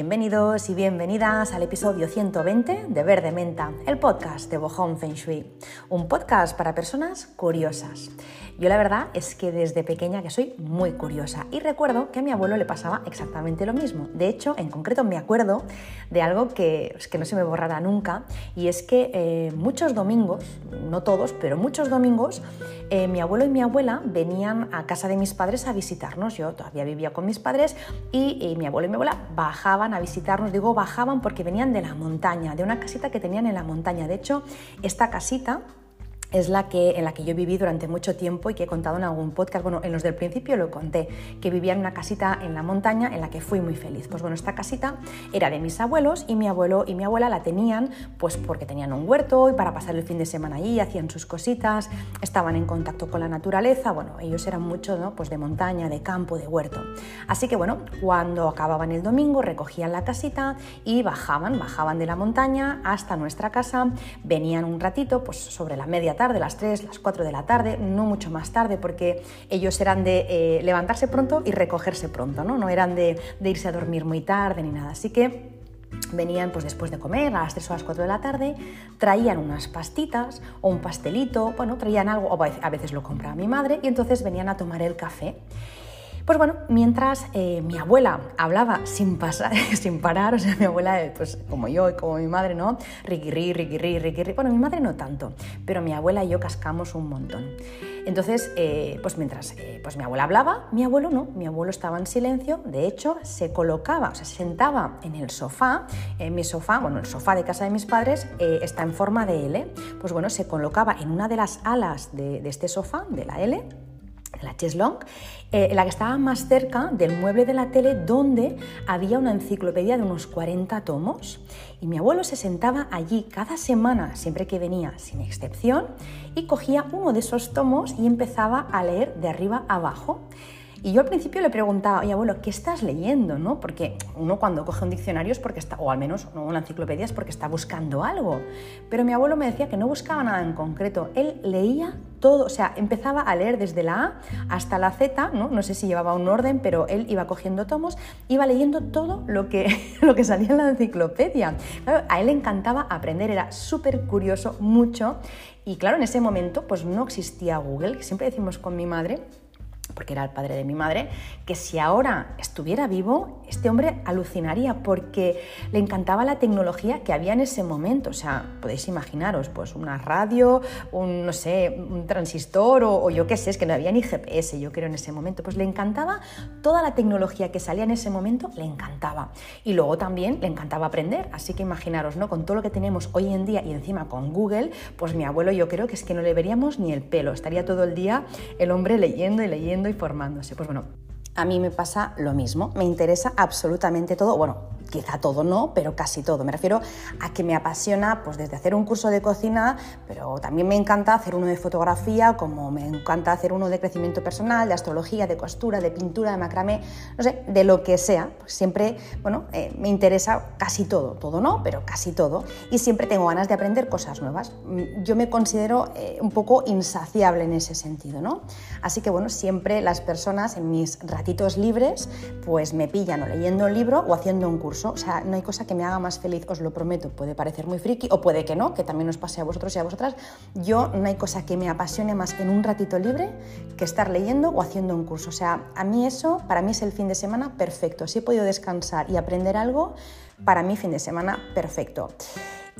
Bienvenidos y bienvenidas al episodio 120 de Verde Menta, el podcast de Bohong Feng Shui, un podcast para personas curiosas. Yo la verdad es que desde pequeña que soy muy curiosa y recuerdo que a mi abuelo le pasaba exactamente lo mismo. De hecho, en concreto me acuerdo de algo que, que no se me borrará nunca y es que eh, muchos domingos, no todos, pero muchos domingos, eh, mi abuelo y mi abuela venían a casa de mis padres a visitarnos. Yo todavía vivía con mis padres y, y mi abuelo y mi abuela bajaban a visitarnos. Digo bajaban porque venían de la montaña, de una casita que tenían en la montaña. De hecho, esta casita es la que, en la que yo viví durante mucho tiempo y que he contado en algún podcast, bueno, en los del principio lo conté, que vivía en una casita en la montaña en la que fui muy feliz. Pues bueno, esta casita era de mis abuelos y mi abuelo y mi abuela la tenían pues porque tenían un huerto y para pasar el fin de semana allí, hacían sus cositas, estaban en contacto con la naturaleza, bueno, ellos eran mucho pues de montaña, de campo, de huerto. Así que bueno, cuando acababan el domingo recogían la casita y bajaban, bajaban de la montaña hasta nuestra casa, venían un ratito, pues sobre la media tarde, las 3, las 4 de la tarde, no mucho más tarde, porque ellos eran de eh, levantarse pronto y recogerse pronto, ¿no? No eran de, irse a dormir muy tarde ni nada. Así que venían pues después de comer a las 3 o las 4 de la tarde, traían unas pastitas o un pastelito, bueno, traían algo, a veces lo compraba mi madre, y entonces venían a tomar el café. Pues bueno, mientras eh, mi abuela hablaba sin, pasar, sin parar, o sea, mi abuela, eh, pues como yo y como mi madre, ¿no? Riquirri, riquirri, riquirri. Bueno, mi madre no tanto, pero mi abuela y yo cascamos un montón. Entonces, eh, pues mientras pues mi abuela hablaba, mi abuelo no, mi abuelo estaba en silencio, de hecho se colocaba, o sea, se sentaba en el sofá, en mi sofá, bueno, el sofá de casa de mis padres está en forma de L, pues bueno, se colocaba en una de las alas de, de este sofá, de la L, la cheslong, eh, la que estaba más cerca del mueble de la tele donde había una enciclopedia de unos 40 tomos. Y mi abuelo se sentaba allí cada semana, siempre que venía, sin excepción, y cogía uno de esos tomos y empezaba a leer de arriba abajo. Y yo al principio le preguntaba, oye abuelo, ¿qué estás leyendo? ¿no? Porque uno cuando coge un diccionario es porque está, o al menos una enciclopedia es porque está buscando algo. Pero mi abuelo me decía que no buscaba nada en concreto, él leía todo, o sea, empezaba a leer desde la A hasta la Z, ¿no? no sé si llevaba un orden, pero él iba cogiendo tomos, iba leyendo todo lo que, lo que salía en la enciclopedia. a él le encantaba aprender, era súper curioso, mucho, y claro, en ese momento pues no existía Google, siempre decimos con mi madre, porque era el padre de mi madre, que si ahora estuviera vivo, este hombre alucinaría porque le encantaba la tecnología que había en ese momento. O sea, podéis imaginaros, pues una radio, un, no sé, un transistor o, yo qué sé, es que no había ni GPS, yo creo, en ese momento. Pues le encantaba toda la tecnología que salía en ese momento, le encantaba. Y luego también le encantaba aprender, así que imaginaros, ¿no? Con todo lo que tenemos hoy en día y encima con Google, pues mi abuelo yo creo que es que no le veríamos ni el pelo, estaría todo el día el hombre leyendo y leyendo formándose. Pues bueno, a mí me pasa lo mismo, me interesa absolutamente todo, bueno, quizá todo no, pero casi todo. Me refiero a que me apasiona pues desde hacer un curso de cocina, pero también me encanta hacer uno de fotografía, como me encanta hacer uno de crecimiento personal, de astrología, de costura, de pintura, de macramé, no sé, de lo que sea. Pues siempre, bueno, eh, me interesa casi todo, todo no, pero casi todo. Y siempre tengo ganas de aprender cosas nuevas. Mm, yo me considero eh, un poco insaciable en ese sentido, ¿no? Así que bueno, siempre las personas en mis ratitos libres, pues me pillan o leyendo un libro o haciendo un curso o sea, no hay cosa que me haga más feliz, os lo prometo. Puede parecer muy friki o puede que no, que también os pase a vosotros y a vosotras. Yo no hay cosa que me apasione más en un ratito libre que estar leyendo o haciendo un curso. O sea, a mí eso, para mí es el fin de semana perfecto. Si he podido descansar y aprender algo, para mí fin de semana perfecto.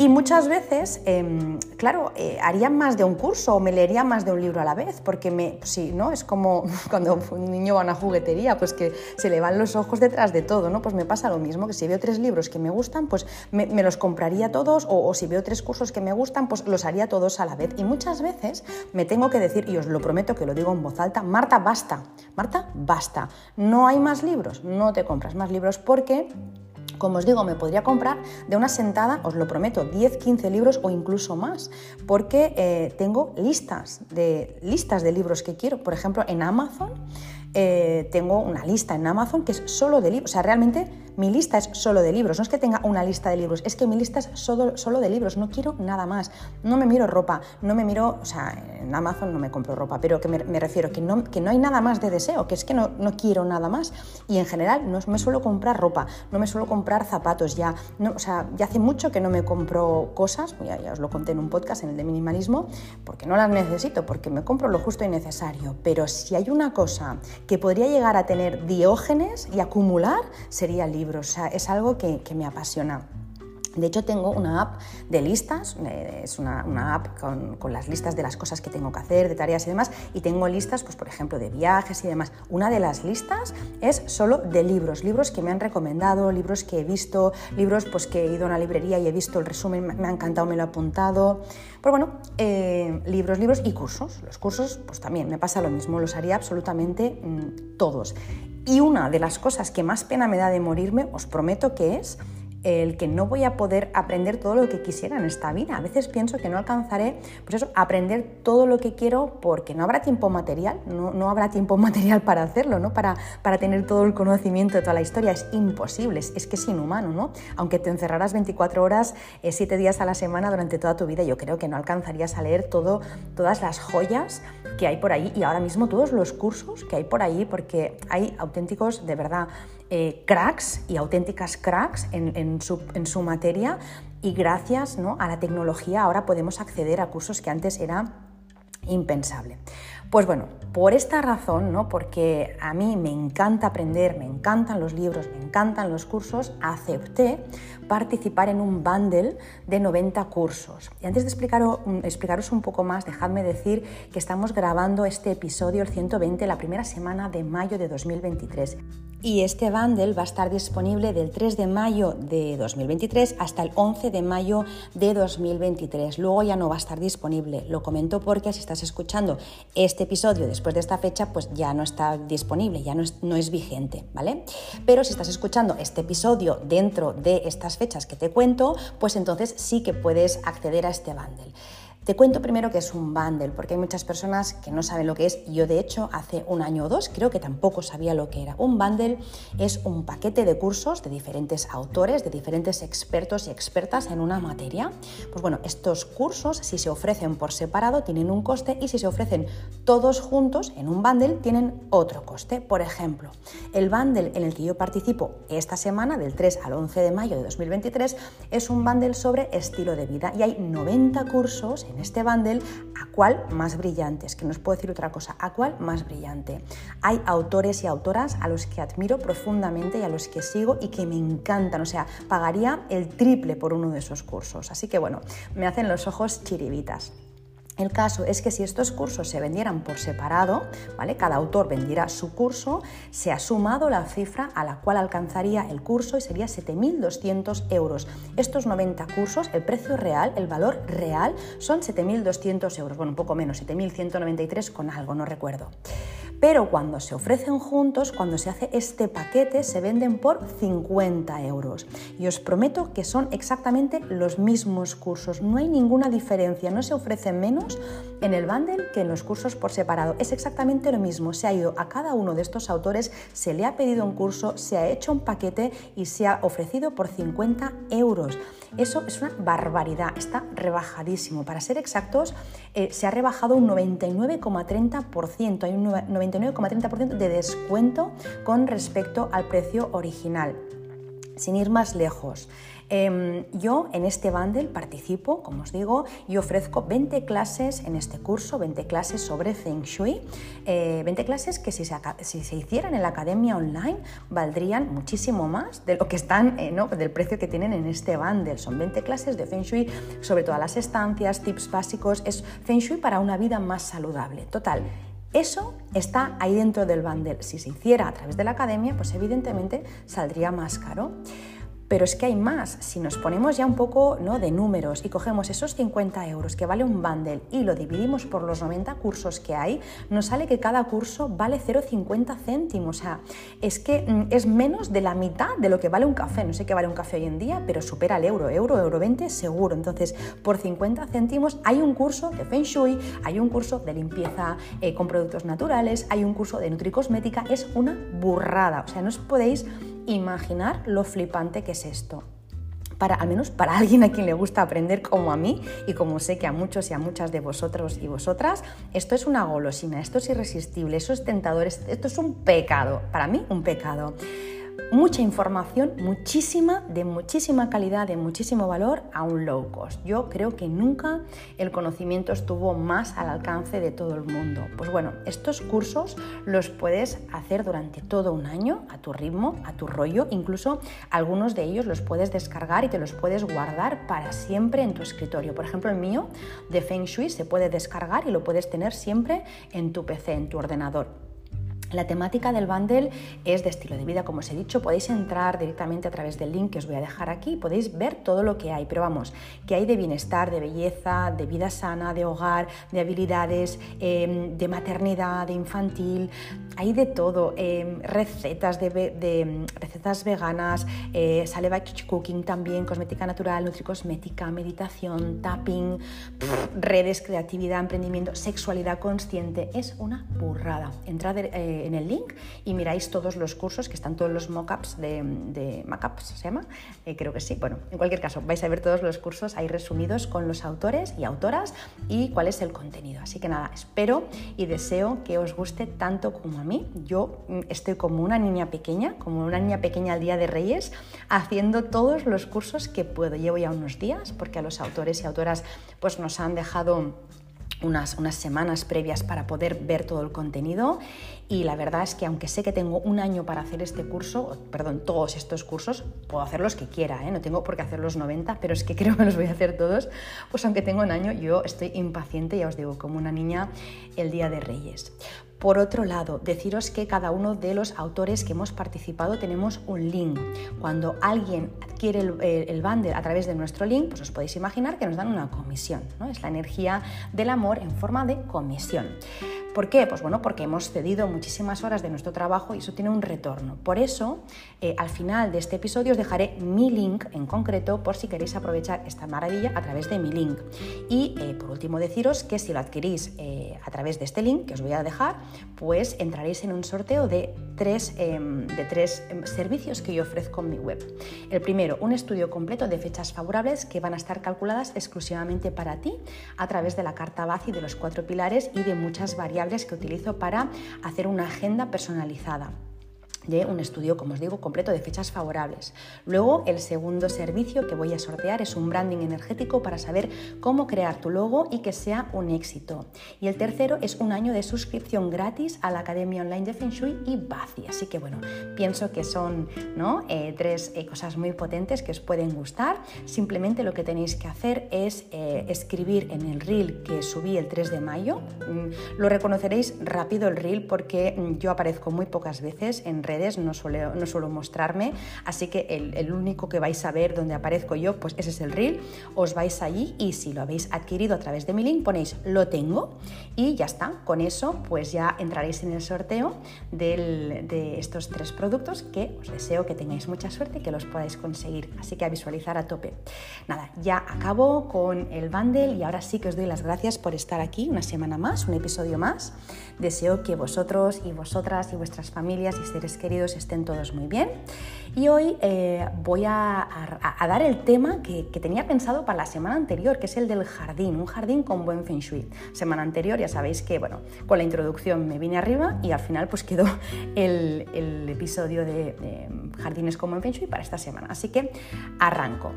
Y muchas veces, em, claro, eh, haría más de un curso o me leería más de un libro a la vez, porque me, pues sí, ¿no? Es como cuando un niño va a una juguetería, pues que se le van los ojos detrás de todo, ¿no? Pues me pasa lo mismo, que si veo tres libros que me gustan, pues me, los compraría todos, o, o, si veo tres cursos que me gustan, pues los haría todos a la vez. Y muchas veces me tengo que decir, y os lo prometo que lo digo en voz alta, Marta, basta, Marta, basta, no hay más libros, no te compras más libros porque como os digo, me podría comprar de una sentada, os lo prometo, 10, 15 libros o incluso más, porque eh, tengo listas de, listas de libros que quiero. Por ejemplo, en Amazon eh, tengo una lista en Amazon que es solo de libros, o sea, realmente Mi lista es solo de libros, no es que tenga una lista de libros, es que mi lista es solo, solo de libros, no quiero nada más. No me miro ropa, no me miro, o sea, en Amazon no me compro ropa, pero que me, refiero que no, que no hay nada más de deseo, que es que no, no quiero nada más. Y en general no me suelo comprar ropa, no me suelo comprar zapatos ya, o sea, ya hace mucho que no me compro cosas, ya, ya os lo conté en un podcast, en el de minimalismo, porque no las necesito, porque me compro lo justo y necesario. Pero si hay una cosa que podría llegar a tener diógenes y acumular, sería libros. O sea, es algo que, me apasiona. De hecho, tengo una app de listas, es una, app con, las listas de las cosas que tengo que hacer, de tareas y demás, y tengo listas, pues por ejemplo, de viajes y demás. Una de las listas es solo de libros, libros que me han recomendado, libros que he visto, libros pues que he ido a una librería y he visto el resumen, me ha encantado, me lo he apuntado. Pues bueno, eh, libros, libros y cursos. Los cursos, pues también me pasa lo mismo, los haría absolutamente mm, todos. Y una de las cosas que más pena me da de morirme, os prometo que es el que no voy a poder aprender todo lo que quisiera en esta vida. A veces pienso que no alcanzaré, pues eso, aprender todo lo que quiero porque no habrá tiempo material, no, habrá tiempo material para hacerlo, ¿no? Para, para tener todo el conocimiento de toda la historia. Es imposible, es, que es inhumano, ¿no? Aunque te encerraras 24 horas, 7 eh, días a la semana durante toda tu vida, yo creo que no alcanzarías a leer todo, todas las joyas que hay por ahí y ahora mismo todos los cursos que hay por ahí, porque hay auténticos, de verdad, eh, cracks y auténticas cracks en, su, materia y gracias ¿no? a la tecnología ahora podemos acceder a cursos que antes era impensable. Pues bueno, por esta razón, ¿no? porque a mí me encanta aprender, me encantan los libros, me encantan los cursos, acepté participar en un bundle de 90 cursos. Y antes de explicaros, explicaros un poco más, dejadme decir que estamos grabando este episodio, el 120, la primera semana de mayo de 2023. Y este bundle va a estar disponible del 3 de mayo de 2023 hasta el 11 de mayo de 2023. Luego ya no va a estar disponible. Lo comento porque si estás escuchando este episodio después de esta fecha, pues ya no está disponible, ya no es, no es vigente, ¿vale? Pero si estás escuchando este episodio dentro de estas fechas que te cuento, pues entonces sí que puedes acceder a este bundle. Te cuento primero que es un bundle, porque hay muchas personas que no saben lo que es. Yo, de hecho, hace un año o dos creo que tampoco sabía lo que era. Un bundle es un paquete de cursos de diferentes autores, de diferentes expertos y expertas en una materia. Pues bueno, estos cursos, si se ofrecen por separado, tienen un coste y si se ofrecen todos juntos en un bundle, tienen otro coste. Por ejemplo, el bundle en el que yo participo esta semana, del 3 al 11 de mayo de 2023, es un bundle sobre estilo de vida y hay 90 cursos en este bundle a cuál más brillante. Es que no os puedo decir otra cosa, a cuál más brillante. Hay autores y autoras a los que admiro profundamente y a los que sigo y que me encantan. O sea, pagaría el triple por uno de esos cursos. Así que bueno, me hacen los ojos chiribitas. El caso es que si estos cursos se vendieran por separado, ¿vale? cada autor vendiera su curso, se ha sumado la cifra a la cual alcanzaría el curso y sería 7.200 euros. Estos 90 cursos, el precio real, el valor real, son 7.200 euros, bueno, un poco menos, 7.193 con algo, no recuerdo pero cuando se ofrecen juntos, cuando se hace este paquete, se venden por 50 euros. Y os prometo que son exactamente los mismos cursos, no hay ninguna diferencia, no se ofrece menos en el bundle que en los cursos por separado. Es exactamente lo mismo, se ha ido a cada uno de estos autores, se le ha pedido un curso, se ha hecho un paquete y se ha ofrecido por 50 euros. Eso es una barbaridad, está rebajadísimo. Para ser exactos, eh, se ha rebajado un 99,30%, hay un 99,30% de descuento con respecto al precio original. Sin ir más lejos, Em, yo en este bundle participo, como os digo, y ofrezco 20 clases en este curso, 20 clases sobre Feng Shui, 20 eh, clases que si se, hicieran en la academia online valdrían muchísimo más de lo que están, eh, del precio que tienen en este bundle. Son 20 clases de Feng Shui sobre todas las estancias, tips básicos, es Feng Shui para una vida más saludable. Total, eso está ahí dentro del bundle. Si se hiciera a través de la academia, pues evidentemente saldría más caro. Pero es que hay más. Si nos ponemos ya un poco ¿no? de números y cogemos esos 50 euros que vale un bundle y lo dividimos por los 90 cursos que hay, nos sale que cada curso vale 0,50 céntimos. O sea, es que mm, es menos de la mitad de lo que vale un café. No sé qué vale un café hoy en día, pero supera el euro, euro, euro 20 seguro. Entonces, por 50 céntimos hay un curso de Feng Shui, hay un curso de limpieza eh, con productos naturales, hay un curso de nutricosmética. Es una burrada. O sea, no os podéis imaginar lo flipante que es esto. Para, al menos para alguien a quien le gusta aprender como a mí y como sé que a muchos y a muchas de vosotros y vosotras, esto es una golosina, esto es irresistible, eso es tentador, esto es un pecado, para mí un pecado mucha información, muchísima, de muchísima calidad, de muchísimo valor a un low cost. Yo creo que nunca el conocimiento estuvo más al alcance de todo el mundo. Pues bueno, estos cursos los puedes hacer durante todo un año, a tu ritmo, a tu rollo, incluso algunos de ellos los puedes descargar y te los puedes guardar para siempre en tu escritorio. Por ejemplo, el mío de Feng Shui se puede descargar y lo puedes tener siempre en tu PC, en tu ordenador. La temática del bundle es de estilo de vida, como os he dicho, podéis entrar directamente a través del link que os voy a dejar aquí, podéis ver todo lo que hay, pero vamos, que hay de bienestar, de belleza, de vida sana, de hogar, de habilidades, em, de maternidad, de infantil, hay de todo, em, recetas de, recetas veganas, eh, sale by cooking también, cosmética natural, nutricosmética, meditación, tapping, redes, creatividad, emprendimiento, sexualidad consciente, es una burrada. Entrad en el link y miráis todos los cursos, que están todos los mockups de, de mockups, ¿se llama? Eh, creo que sí. Bueno, en cualquier caso, vais a ver todos los cursos ahí resumidos con los autores y autoras y cuál es el contenido. Así que nada, espero y deseo que os guste tanto como a mí. Yo mm, estoy como una niña pequeña, como una niña pequeña al Día de Reyes, haciendo todos los cursos que puedo. Llevo ya unos días porque a los autores y autoras pues nos han dejado unas, unas, semanas previas para poder ver todo el contenido y la verdad es que aunque sé que tengo un año para hacer este curso, perdón, todos estos cursos, puedo hacer los que quiera, ¿eh? no tengo por qué hacer los 90, pero es que creo que los voy a hacer todos, pues aunque tengo un año, yo estoy impaciente, ya os digo, como una niña el Día de Reyes. Por otro lado, deciros que cada uno de los autores que hemos participado tenemos un link. Cuando alguien adquiere el, bundle a través de nuestro link, pues os podéis imaginar que nos dan una comisión. ¿no? Es la energía del amor en forma de comisión. ¿Por qué? Pues bueno, porque hemos cedido muchísimas horas de nuestro trabajo y eso tiene un retorno. Por eso, eh, al final de este episodio os dejaré mi link en concreto por si queréis aprovechar esta maravilla a través de mi link. Y eh, por último deciros que si lo adquirís eh, a través de este link que os voy a dejar, pues entraréis en un sorteo de tres, em, de tres em, servicios que yo ofrezco en mi web. El primero, un estudio completo de fechas favorables que van a estar calculadas exclusivamente para ti a través de la carta BACI de los cuatro pilares y de muchas variables que utilizo para hacer una agenda personalizada de un estudio, como os digo, completo de fechas favorables. Luego, el segundo servicio que voy a sortear es un branding energético para saber cómo crear tu logo y que sea un éxito. Y el tercero es un año de suscripción gratis a la Academia Online de Feng Shui y Bazi. Así que bueno, pienso que son ¿no? Eh, tres eh, cosas muy potentes que os pueden gustar. Simplemente lo que tenéis que hacer es eh, escribir en el reel que subí el 3 de mayo. Mm, lo reconoceréis rápido el reel porque mm, yo aparezco muy pocas veces en redes, no suelo, no suelo mostrarme, así que el, único que vais a ver donde aparezco yo, pues ese es el reel, os vais allí y si lo habéis adquirido a través de mi link ponéis lo tengo y ya está, con eso pues ya entraréis en el sorteo de estos tres productos que os deseo que tengáis mucha suerte y que los podáis conseguir, así que a visualizar a tope. Nada, ya acabo con el bundle y ahora sí que os doy las gracias por estar aquí una semana más, un episodio más. Deseo que vosotros y vosotras y vuestras familias y seres queridos estén todos muy bien. Y hoy eh, voy a, dar el tema que, tenía pensado para la semana anterior, que es el del jardín, un jardín con buen feng shui. Semana anterior ya sabéis que, bueno, con la introducción me vine arriba y al final pues quedó el, episodio de, de jardines con buen feng shui para esta semana. Así que arranco.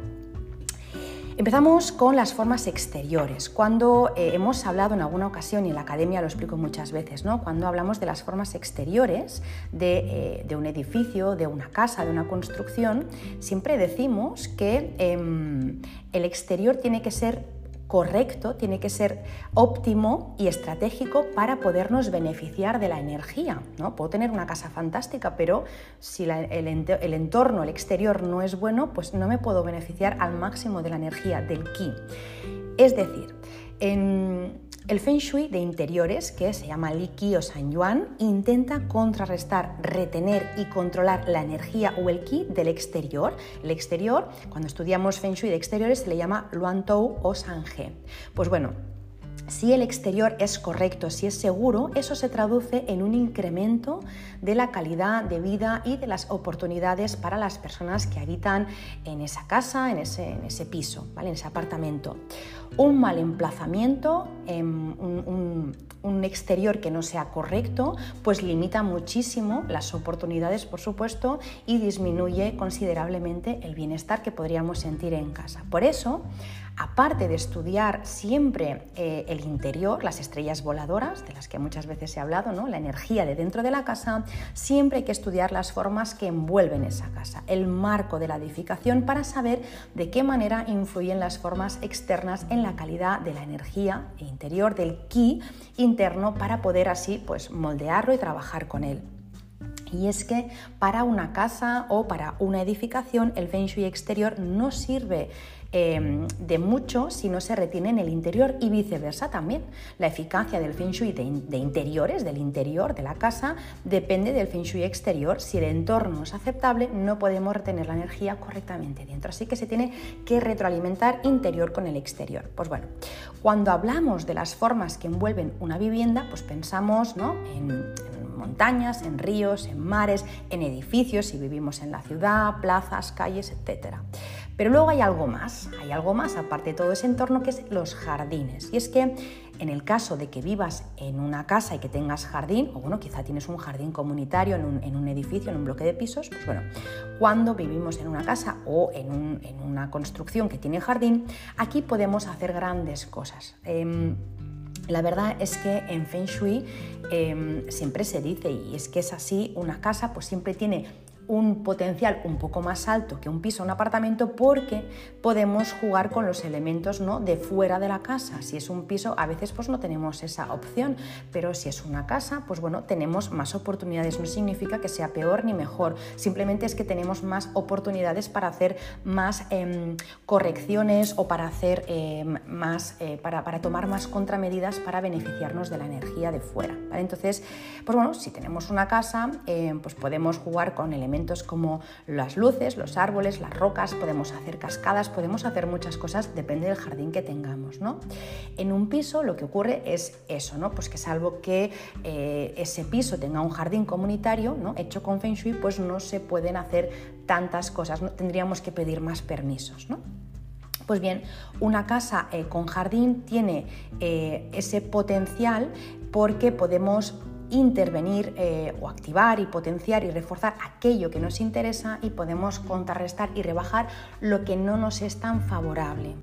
Empezamos con las formas exteriores. Cuando eh, hemos hablado en alguna ocasión, y en la academia lo explico muchas veces, ¿no? cuando hablamos de las formas exteriores de, eh, un edificio, de una casa, de una construcción, siempre decimos que em, el exterior tiene que ser correcto, tiene que ser óptimo y estratégico para podernos beneficiar de la energía. ¿no? Puedo tener una casa fantástica, pero si el, entorno, el exterior no es bueno, pues no me puedo beneficiar al máximo de la energía, del ki. Es decir, en, el Feng Shui de interiores, que se llama Li Qi o San Yuan, intenta contrarrestar, retener y controlar la energía o el Qi del exterior. El exterior, cuando estudiamos Feng Shui de exteriores, se le llama Luan Tou o San He. Pues bueno, si el exterior es correcto, si es seguro, eso se traduce en un incremento de la calidad de vida y de las oportunidades para las personas que habitan en esa casa, en ese, piso, en ese apartamento. Un mal emplazamiento, em, un exterior que no sea correcto, pues limita muchísimo las oportunidades, por supuesto, y disminuye considerablemente el bienestar que podríamos sentir en casa. Por eso, aparte de estudiar siempre eh, el interior, las estrellas voladoras, de las que muchas veces he hablado, ¿no? la energía de dentro de la casa, siempre hay que estudiar las formas que envuelven esa casa, el marco de la edificación para saber de qué manera influyen las formas externas en la calidad de la energía interior, del ki interno, para poder así pues, moldearlo y trabajar con él. Y es que para una casa o para una edificación el feng exterior no sirve Em, de mucho si no se retiene en el interior y viceversa también. La eficacia del feng shui de, interiores, del interior de la casa, depende del feng shui exterior. Si el entorno es aceptable, no podemos retener la energía correctamente dentro. Así que se tiene que retroalimentar interior con el exterior. Pues bueno, cuando hablamos de las formas que envuelven una vivienda, pues pensamos ¿no? en, en montañas, en ríos, en mares, en edificios, si vivimos en la ciudad, plazas, calles, etc. Pero luego hay algo más, hay algo más aparte de todo ese entorno que es los jardines. Y es que en el caso de que vivas en una casa y que tengas jardín, o bueno, quizá tienes un jardín comunitario en un, edificio, en un bloque de pisos, pues bueno, cuando vivimos en una casa o en, una construcción que tiene jardín, aquí podemos hacer grandes cosas. Em, la verdad es que en Feng Shui em, siempre se dice, y es que es así, una casa pues siempre tiene un potencial un poco más alto que un piso un apartamento porque podemos jugar con los elementos ¿no? de fuera de la casa. Si es un piso, a veces pues no tenemos esa opción, pero si es una casa, pues bueno, tenemos más oportunidades. No significa que sea peor ni mejor, simplemente es que tenemos más oportunidades para hacer más em, correcciones o para hacer em, más, eh, para, para, tomar más contramedidas para beneficiarnos de la energía de fuera. Entonces, pues bueno, si tenemos una casa, em, pues podemos jugar con elementos como las luces, los árboles, las rocas, podemos hacer cascadas, podemos hacer muchas cosas, depende del jardín que tengamos. ¿no? En un piso lo que ocurre es eso, ¿no? pues que salvo que eh, ese piso tenga un jardín comunitario hecho con Feng Shui, pues no se pueden hacer tantas cosas, tendríamos que pedir más permisos. ¿no? Pues bien, una casa eh, con jardín tiene eh, ese potencial porque podemos intervenir eh, o activar y potenciar y reforzar aquello que nos interesa y podemos contrarrestar y rebajar lo que no nos es tan favorable.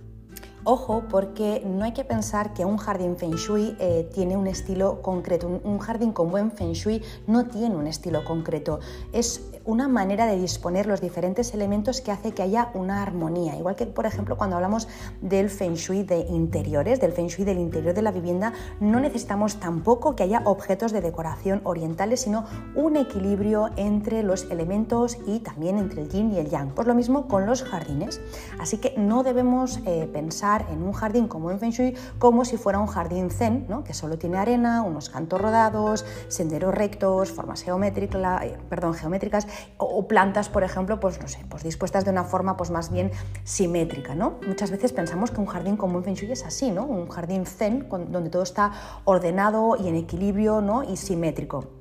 Ojo, porque no hay que pensar que un jardín feng shui eh, tiene un estilo concreto. Un, jardín con buen feng shui no tiene un estilo concreto. Es una manera de disponer los diferentes elementos que hace que haya una armonía. Igual que, por ejemplo, cuando hablamos del feng shui de interiores, del feng shui del interior de la vivienda, no necesitamos tampoco que haya objetos de decoración orientales, sino un equilibrio entre los elementos y también entre el yin y el yang. Pues lo mismo con los jardines. Así que no debemos eh, pensar en un jardín como en Feng Shui como si fuera un jardín zen, ¿no? que solo tiene arena, unos cantos rodados, senderos rectos, formas eh, perdón, geométricas o, plantas, por ejemplo, pues no sé, pues dispuestas de una forma pues más bien simétrica. ¿no? Muchas veces pensamos que un jardín como en Feng Shui es así, ¿no? un jardín zen donde todo está ordenado y en equilibrio ¿no? y simétrico.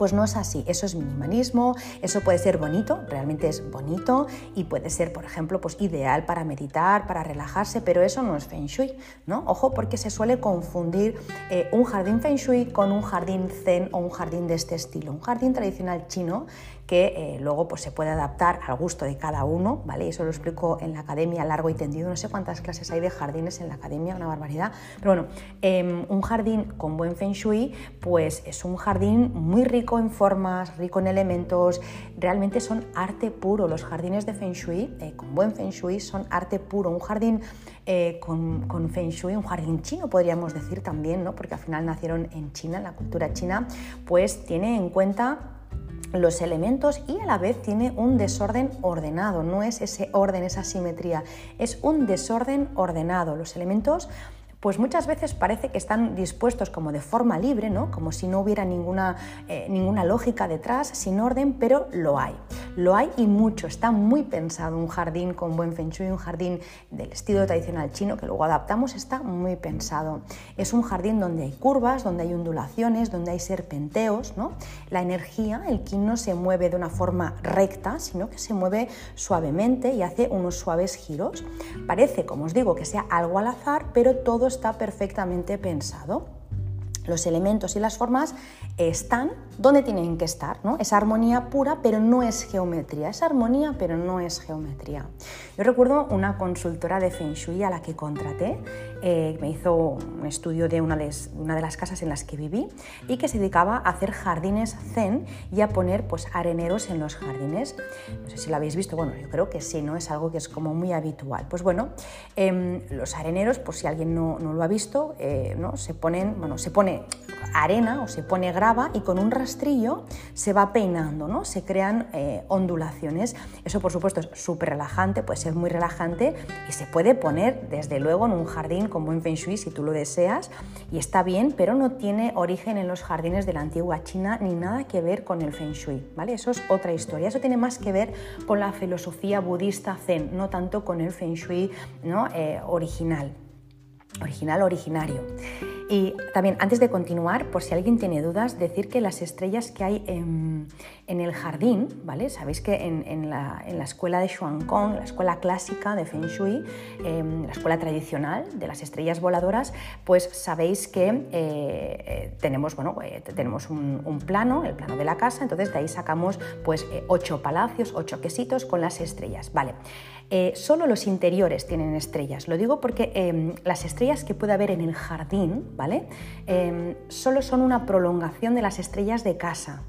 Pues no es así, eso es minimalismo, eso puede ser bonito, realmente es bonito y puede ser, por ejemplo, pues ideal para meditar, para relajarse, pero eso no es feng shui, ¿no? Ojo porque se suele confundir eh, un jardín feng shui con un jardín zen o un jardín de este estilo. Un jardín tradicional chino que eh, luego pues, se puede adaptar al gusto de cada uno, ¿vale? Eso lo explico en la academia largo y tendido, no sé cuántas clases hay de jardines en la academia, una barbaridad, pero bueno, em, un jardín con buen feng shui, pues es un jardín muy rico en formas, rico en elementos, realmente son arte puro, los jardines de feng shui, eh, con buen feng shui, son arte puro, un jardín eh, con, con, feng shui, un jardín chino podríamos decir también, ¿no? porque al final nacieron en China, en la cultura china, pues tiene en cuenta los elementos y a la vez tiene un desorden ordenado, no es ese orden, esa simetría, es un desorden ordenado. Los elementos pues muchas veces parece que están dispuestos como de forma libre, ¿no? como si no hubiera ninguna, eh, ninguna lógica detrás, sin orden, pero lo hay. Lo hay y mucho, está muy pensado un jardín con buen feng shui, un jardín del estilo tradicional chino que luego adaptamos, está muy pensado. Es un jardín donde hay curvas, donde hay ondulaciones, donde hay serpenteos, ¿no? La energía, el qi no se mueve de una forma recta, sino que se mueve suavemente y hace unos suaves giros. Parece, como os digo, que sea algo al azar, pero todo está perfectamente pensado. Los elementos y las formas están donde tienen que estar, ¿no? Es armonía pura, pero no es geometría. Es armonía, pero no es geometría. Yo recuerdo una consultora de Feng Shui a la que contraté, eh, me hizo un estudio de una de, una de, las casas en las que viví y que se dedicaba a hacer jardines zen y a poner pues, areneros en los jardines. No sé si lo habéis visto, bueno, yo creo que sí, ¿no? Es algo que es como muy habitual. Pues bueno, em, los areneros, por si alguien no, no lo ha visto, eh, ¿no? se ponen, bueno, se pone arena o se pone grava y con un se va peinando, ¿no? se crean eh, ondulaciones. Eso por supuesto es súper relajante, puede ser muy relajante y se puede poner desde luego en un jardín con buen feng shui si tú lo deseas y está bien, pero no tiene origen en los jardines de la antigua China ni nada que ver con el feng shui. ¿vale? Eso es otra historia, eso tiene más que ver con la filosofía budista zen, no tanto con el feng shui ¿no? Eh, original, original originario. Y también, antes de continuar, por si alguien tiene dudas, decir que las estrellas que hay en, el jardín, ¿vale? Sabéis que en, la, escuela de Kong, la escuela clásica de Feng Shui, em, la escuela tradicional de las estrellas voladoras, pues sabéis que eh, eh, tenemos, bueno, eh, tenemos un, plano, el plano de la casa, entonces de ahí sacamos pues ocho palacios, ocho quesitos con las estrellas, ¿vale? Solo los interiores tienen estrellas. Lo digo porque em, las estrellas que puede haber en el jardín, ¿vale? Em, solo son una prolongación de las estrellas de casa.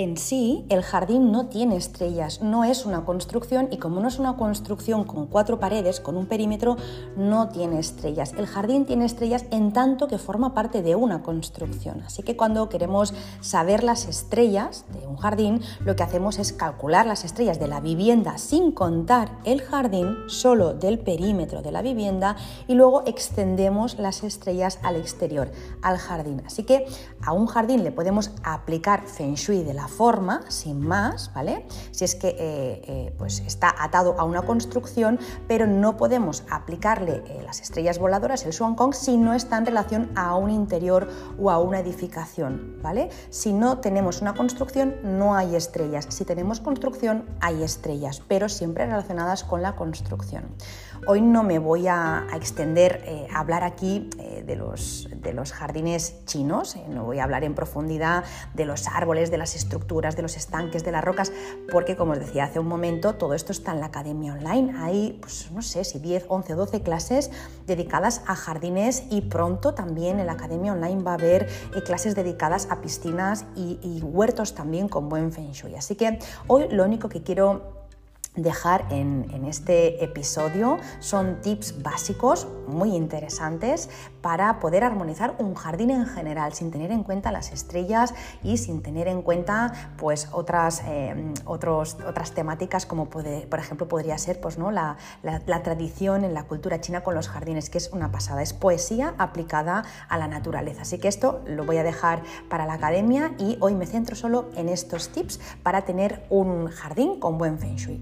En sí, el jardín no tiene estrellas, no es una construcción y como no es una construcción con cuatro paredes, con un perímetro, no tiene estrellas. El jardín tiene estrellas en tanto que forma parte de una construcción. Así que cuando queremos saber las estrellas de un jardín, lo que hacemos es calcular las estrellas de la vivienda sin contar el jardín, solo del perímetro de la vivienda y luego extendemos las estrellas al exterior, al jardín. Así que a un jardín le podemos aplicar feng shui de la forma, sin más, ¿vale? Si es que eh, eh, pues está atado a una construcción, pero no podemos aplicarle eh, las estrellas voladoras, el Swan Kong, si no está en relación a un interior o a una edificación, ¿vale? Si no tenemos una construcción, no hay estrellas. Si tenemos construcción, hay estrellas, pero siempre relacionadas con la construcción. Hoy no me voy a, extender a hablar aquí de, los, de los jardines chinos, no voy a hablar en profundidad de los árboles, de las estructuras, de los estanques, de las rocas, porque como os decía hace un momento, todo esto está en la academia online. Hay, pues no sé si 10, 11 o 12 clases dedicadas a jardines y pronto también en la academia online va a haber eh, clases dedicadas a piscinas y, y huertos también con buen feng shui. Así que hoy lo único que quiero dejar en, este episodio son tips básicos muy interesantes para poder armonizar un jardín en general sin tener en cuenta las estrellas y sin tener en cuenta pues otras, eh, otras temáticas como puede, por ejemplo podría ser pues, ¿no? La, tradición en la cultura china con los jardines que es una pasada, es poesía aplicada a la naturaleza. Así que esto lo voy a dejar para la academia y hoy me centro solo en estos tips para tener un jardín con buen feng shui.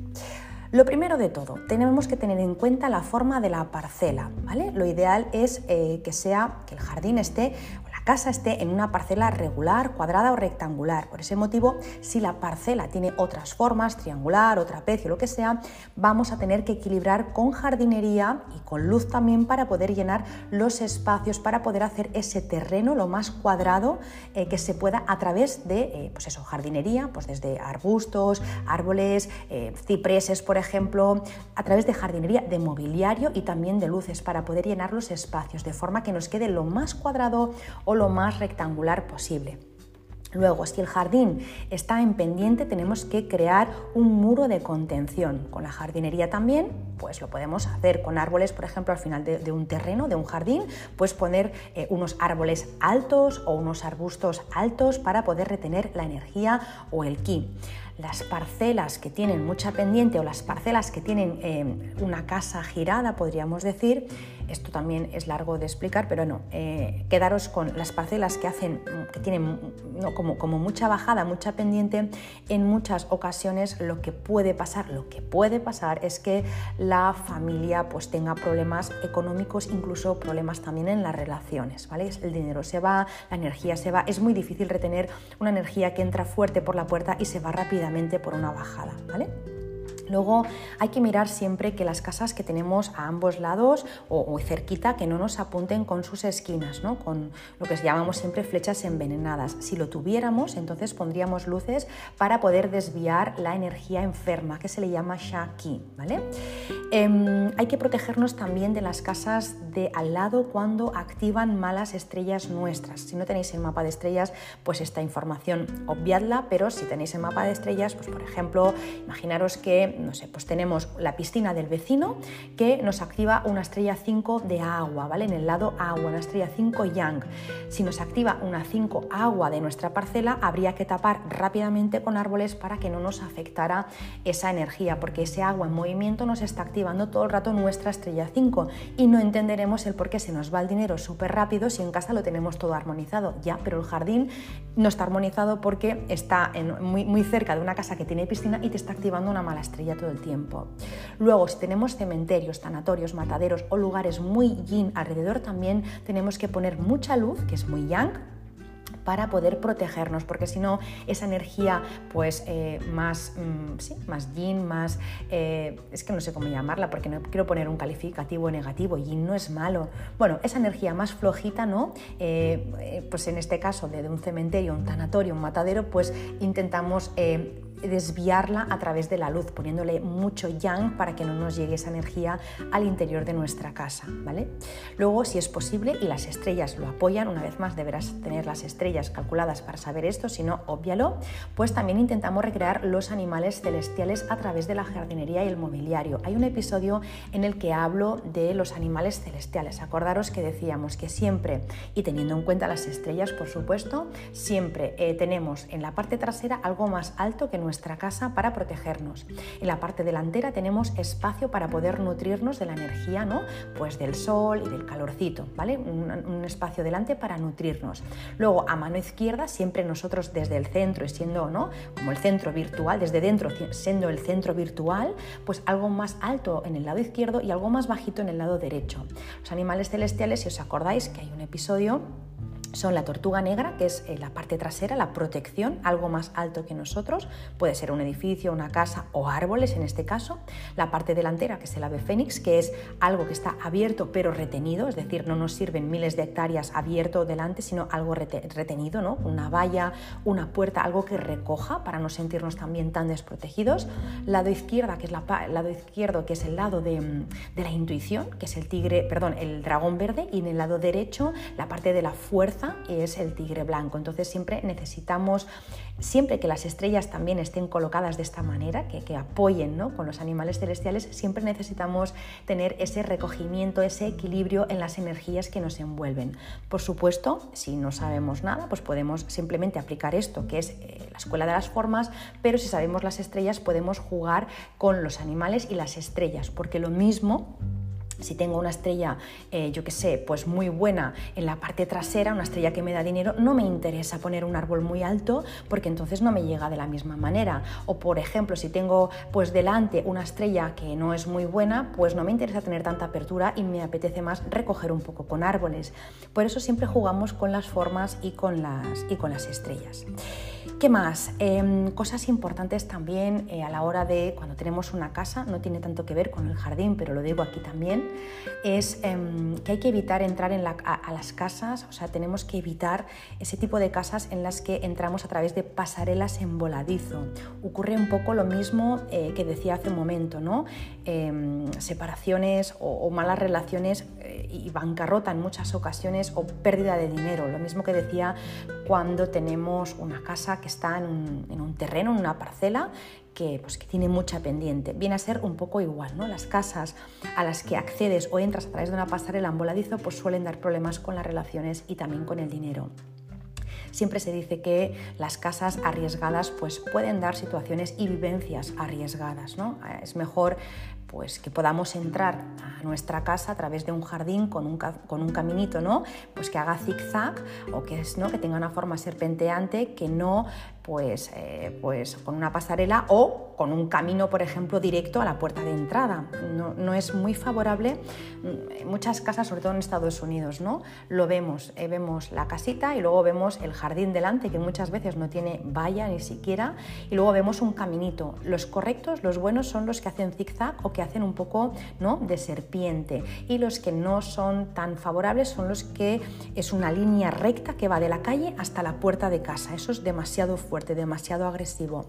Lo primero de todo, tenemos que tener en cuenta la forma de la parcela, ¿vale? Lo ideal es eh, que sea que el jardín esté casa esté en una parcela regular, cuadrada o rectangular. Por ese motivo, si la parcela tiene otras formas, triangular o trapecio, lo que sea, vamos a tener que equilibrar con jardinería y con luz también para poder llenar los espacios, para poder hacer ese terreno lo más cuadrado eh, que se pueda a través de, eh, pues eso, jardinería, pues desde arbustos, árboles, eh, cipreses, por ejemplo, a través de jardinería, de mobiliario y también de luces para poder llenar los espacios de forma que nos quede lo más cuadrado o lo más rectangular posible. Luego, si el jardín está en pendiente, tenemos que crear un muro de contención. Con la jardinería también, pues lo podemos hacer con árboles, por ejemplo, al final de, un terreno, de un jardín, pues poner eh, unos árboles altos o unos arbustos altos para poder retener la energía o el ki las parcelas que tienen mucha pendiente o las parcelas que tienen eh, una casa girada, podríamos decir, Esto también es largo de explicar, pero no, eh, quedaros con las parcelas que hacen, que tienen como, como mucha bajada, mucha pendiente, en muchas ocasiones lo que puede pasar, lo que puede pasar es que la familia pues tenga problemas económicos, incluso problemas también en las relaciones, ¿vale? El dinero se va, la energía se va, es muy difícil retener una energía que entra fuerte por la puerta y se va rápidamente por una bajada, ¿vale? Luego hay que mirar siempre que las casas que tenemos a ambos lados o, cerquita que no nos apunten con sus esquinas, ¿no? con lo que llamamos siempre flechas envenenadas. Si lo tuviéramos, entonces pondríamos luces para poder desviar la energía enferma, que se le llama Shaki. ¿vale? Em, hay que protegernos también de las casas de al lado cuando activan malas estrellas nuestras. Si no tenéis el mapa de estrellas, pues esta información obviadla, pero si tenéis el mapa de estrellas, pues por ejemplo, imaginaros que no sé, pues tenemos la piscina del vecino que nos activa una estrella 5 de agua, ¿vale? En el lado agua, una estrella 5 yang. Si nos activa una 5 agua de nuestra parcela, habría que tapar rápidamente con árboles para que no nos afectara esa energía, porque ese agua en movimiento nos está activando todo el rato nuestra estrella 5 y no entenderemos el por qué se nos va el dinero súper rápido si en casa lo tenemos todo armonizado. Ya, pero el jardín no está armonizado porque está muy, muy cerca de una casa que tiene piscina y te está activando una mala estrella todo el tiempo. Luego, si tenemos cementerios, tanatorios, mataderos o lugares muy yin alrededor, también tenemos que poner mucha luz, que es muy yang, para poder protegernos, porque si no, esa energía pues eh, más, mm, sí, más yin, más, eh, es que no sé cómo llamarla, porque no quiero poner un calificativo negativo, yin no es malo, bueno, esa energía más flojita, ¿no? Eh, pues en este caso de, de, un cementerio, un tanatorio, un matadero, pues intentamos desviarla a través de la luz, poniéndole mucho yang para que no nos llegue esa energía al interior de nuestra casa, ¿vale? Luego, si es posible y las estrellas lo apoyan, una vez más deberás tener las estrellas calculadas para saber esto, si no, óbvialo, pues también intentamos recrear los animales celestiales a través de la jardinería y el mobiliario. Hay un episodio en el que hablo de los animales celestiales. Acordaros que decíamos que siempre, y teniendo en cuenta las estrellas, por supuesto, siempre eh, tenemos en la parte trasera algo más alto que nuestra casa para protegernos. En la parte delantera tenemos espacio para poder nutrirnos de la energía, ¿no? Pues del sol y del calorcito, ¿vale? Un, espacio delante para nutrirnos. Luego, a mano izquierda, siempre nosotros desde el centro y siendo, ¿no? Como el centro virtual, desde dentro siendo el centro virtual, pues algo más alto en el lado izquierdo y algo más bajito en el lado derecho. Los animales celestiales, si os acordáis que hay un episodio son la tortuga negra, que es eh, la parte trasera, la protección, algo más alto que nosotros, puede ser un edificio, una casa o árboles en este caso. La parte delantera, que es el ave fénix, que es algo que está abierto pero retenido, es decir, no nos sirven miles de hectáreas abierto delante, sino algo retenido, ¿no? una valla, una puerta, algo que recoja para no sentirnos también tan desprotegidos. Lado izquierda, que es la lado izquierdo, que es el lado de, de la intuición, que es el tigre, perdón, el dragón verde, y en el lado derecho la parte de la fuerza es el tigre blanco. Entonces siempre necesitamos, siempre que las estrellas también estén colocadas de esta manera, que, que apoyen ¿no? con los animales celestiales, siempre necesitamos tener ese recogimiento, ese equilibrio en las energías que nos envuelven. Por supuesto, si no sabemos nada, pues podemos simplemente aplicar esto, que es eh, la escuela de las formas, pero si sabemos las estrellas podemos jugar con los animales y las estrellas, porque lo mismo si tengo una estrella, eh, yo que sé, pues muy buena en la parte trasera, una estrella que me da dinero, no me interesa poner un árbol muy alto porque entonces no me llega de la misma manera. O por ejemplo, si tengo pues delante una estrella que no es muy buena, pues no me interesa tener tanta apertura y me apetece más recoger un poco con árboles. Por eso siempre jugamos con las formas y con las, y con las estrellas. ¿Qué más? Em, cosas importantes también eh, a la hora de cuando tenemos una casa, no tiene tanto que ver con el jardín, pero lo digo aquí también, es em, que hay que evitar entrar en a, las casas, o sea, tenemos que evitar ese tipo de casas en las que entramos a través de pasarelas en voladizo. Ocurre un poco lo mismo eh, que decía hace un momento, ¿no? Em, separaciones o, malas relaciones eh, y bancarrota en muchas ocasiones o pérdida de dinero, lo mismo que decía cuando tenemos una casa que está en un, terreno, en una parcela, que, pues, que, tiene mucha pendiente. Viene a ser un poco igual, ¿no? Las casas a las que accedes o entras a través de una pasarela en voladizo pues suelen dar problemas con las relaciones y también con el dinero. Siempre se dice que las casas arriesgadas pues pueden dar situaciones y vivencias arriesgadas, ¿no? Es mejor pues que podamos entrar a nuestra casa a través de un jardín con un, con un caminito, ¿no? Pues que haga zigzag o que, es, ¿no? que tenga una forma serpenteante, que no pues, eh, pues con una pasarela o con un camino, por ejemplo, directo a la puerta de entrada. No, es muy favorable. Mm, muchas casas, sobre todo en Estados Unidos, ¿no? Lo vemos, eh, vemos la casita y luego vemos el jardín delante, que muchas veces no tiene valla ni siquiera, y luego vemos un caminito. Los correctos, los buenos son los que hacen zigzag o que hacen un poco ¿no? de serpiente, y los que no son tan favorables son los que es una línea recta que va de la calle hasta la puerta de casa. Eso es demasiado fuerte demasiado agresivo.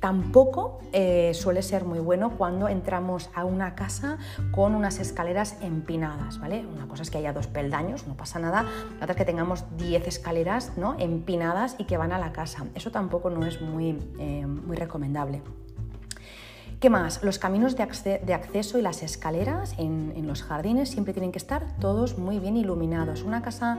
Tampoco eh, suele ser muy bueno cuando entramos a una casa con unas escaleras empinadas, ¿vale? Una cosa es que haya dos peldaños, no pasa nada, la otra es que tengamos 10 escaleras ¿no? empinadas y que van a la casa. Eso tampoco no es muy, eh, muy recomendable. ¿Qué más? Los caminos de, acceso y las escaleras en, los jardines siempre tienen que estar todos muy bien iluminados. Una casa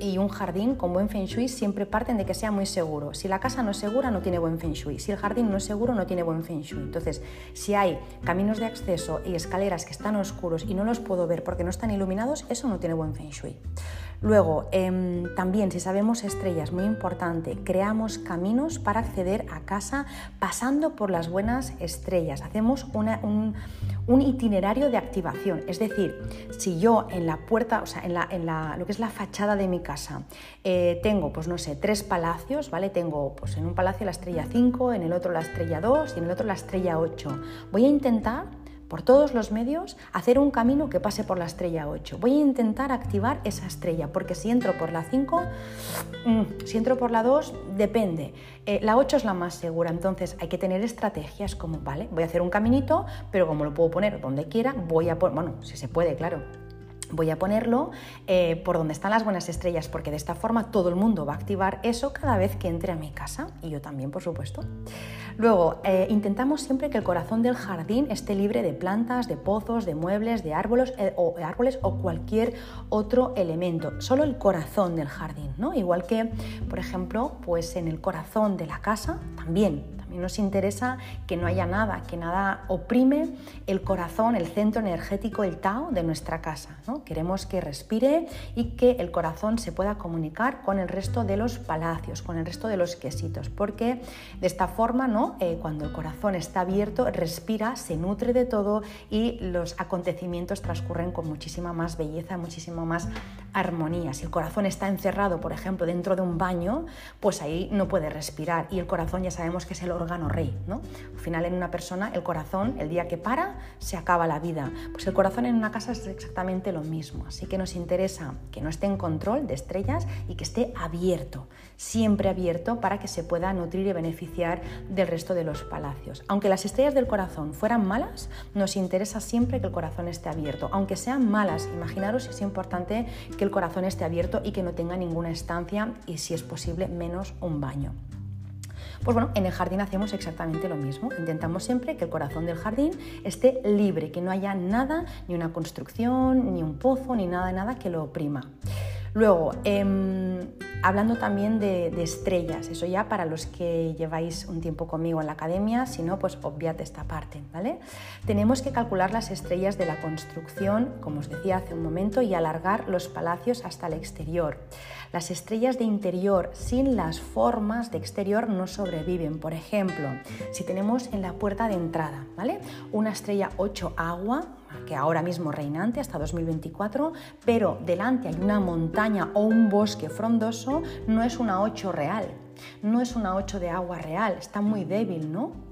y un jardín con buen feng shui siempre parten de que sea muy seguro. Si la casa no es segura, no tiene buen feng shui. Si el jardín no es seguro, no tiene buen feng shui. Entonces, si hay caminos de acceso y escaleras que están oscuros y no los puedo ver porque no están iluminados, eso no tiene buen feng shui. Luego, em, también si sabemos estrellas, muy importante, creamos caminos para acceder a casa pasando por las buenas estrellas. Hacemos un, itinerario de activación. Es decir, si yo en la puerta, o sea, en, la, lo que es la fachada de mi casa, eh, tengo, pues no sé, tres palacios, ¿vale? Tengo pues en un palacio la estrella 5, en el otro la estrella 2 y en el otro la estrella 8. Voy a intentar por todos los medios, hacer un camino que pase por la estrella 8. Voy a intentar activar esa estrella, porque si entro por la 5, mm, si entro por la 2, depende. Eh, la 8 es la más segura, entonces hay que tener estrategias como, vale, voy a hacer un caminito, pero como lo puedo poner donde quiera, voy a poner, bueno, si se puede, claro, voy a ponerlo eh, por donde están las buenas estrellas, porque de esta forma todo el mundo va a activar eso cada vez que entre a mi casa, y yo también, por supuesto. Luego, eh, intentamos siempre que el corazón del jardín esté libre de plantas, de pozos, de muebles, de árboles, eh, o, árboles o cualquier otro elemento. Solo el corazón del jardín, ¿no? Igual que, por ejemplo, pues en el corazón de la casa también y nos interesa que no haya nada, que nada oprime el corazón, el centro energético, el Tao de nuestra casa. ¿no? Queremos que respire y que el corazón se pueda comunicar con el resto de los palacios, con el resto de los quesitos, porque de esta forma, ¿no? Eh, cuando el corazón está abierto, respira, se nutre de todo y los acontecimientos transcurren con muchísima más belleza, muchísima más armonía. Si el corazón está encerrado, por ejemplo, dentro de un baño, pues ahí no puede respirar y el corazón ya sabemos que es el órgano rey. ¿no? Al final en una persona el corazón, el día que para, se acaba la vida. Pues el corazón en una casa es exactamente lo mismo. Así que nos interesa que no esté en control de estrellas y que esté abierto, siempre abierto para que se pueda nutrir y beneficiar del resto de los palacios. Aunque las estrellas del corazón fueran malas, nos interesa siempre que el corazón esté abierto. Aunque sean malas, imaginaros es importante que el corazón esté abierto y que no tenga ninguna estancia y si es posible menos un baño. Pues bueno, en el jardín hacemos exactamente lo mismo. Intentamos siempre que el corazón del jardín esté libre, que no haya nada, ni una construcción, ni un pozo, ni nada, nada que lo oprima. Luego, em, hablando también de, estrellas, eso ya para los que lleváis un tiempo conmigo en la academia, si no, pues obviad esta parte, ¿vale? Tenemos que calcular las estrellas de la construcción, como os decía hace un momento, y alargar los palacios hasta el exterior. Las estrellas de interior sin las formas de exterior no sobreviven. Por ejemplo, si tenemos en la puerta de entrada, ¿vale? Una estrella 8 agua, que ahora mismo reinante hasta 2024, pero delante hay una montaña o un bosque frondoso, no es una 8 real, no es una 8 de agua real, está muy débil, ¿no?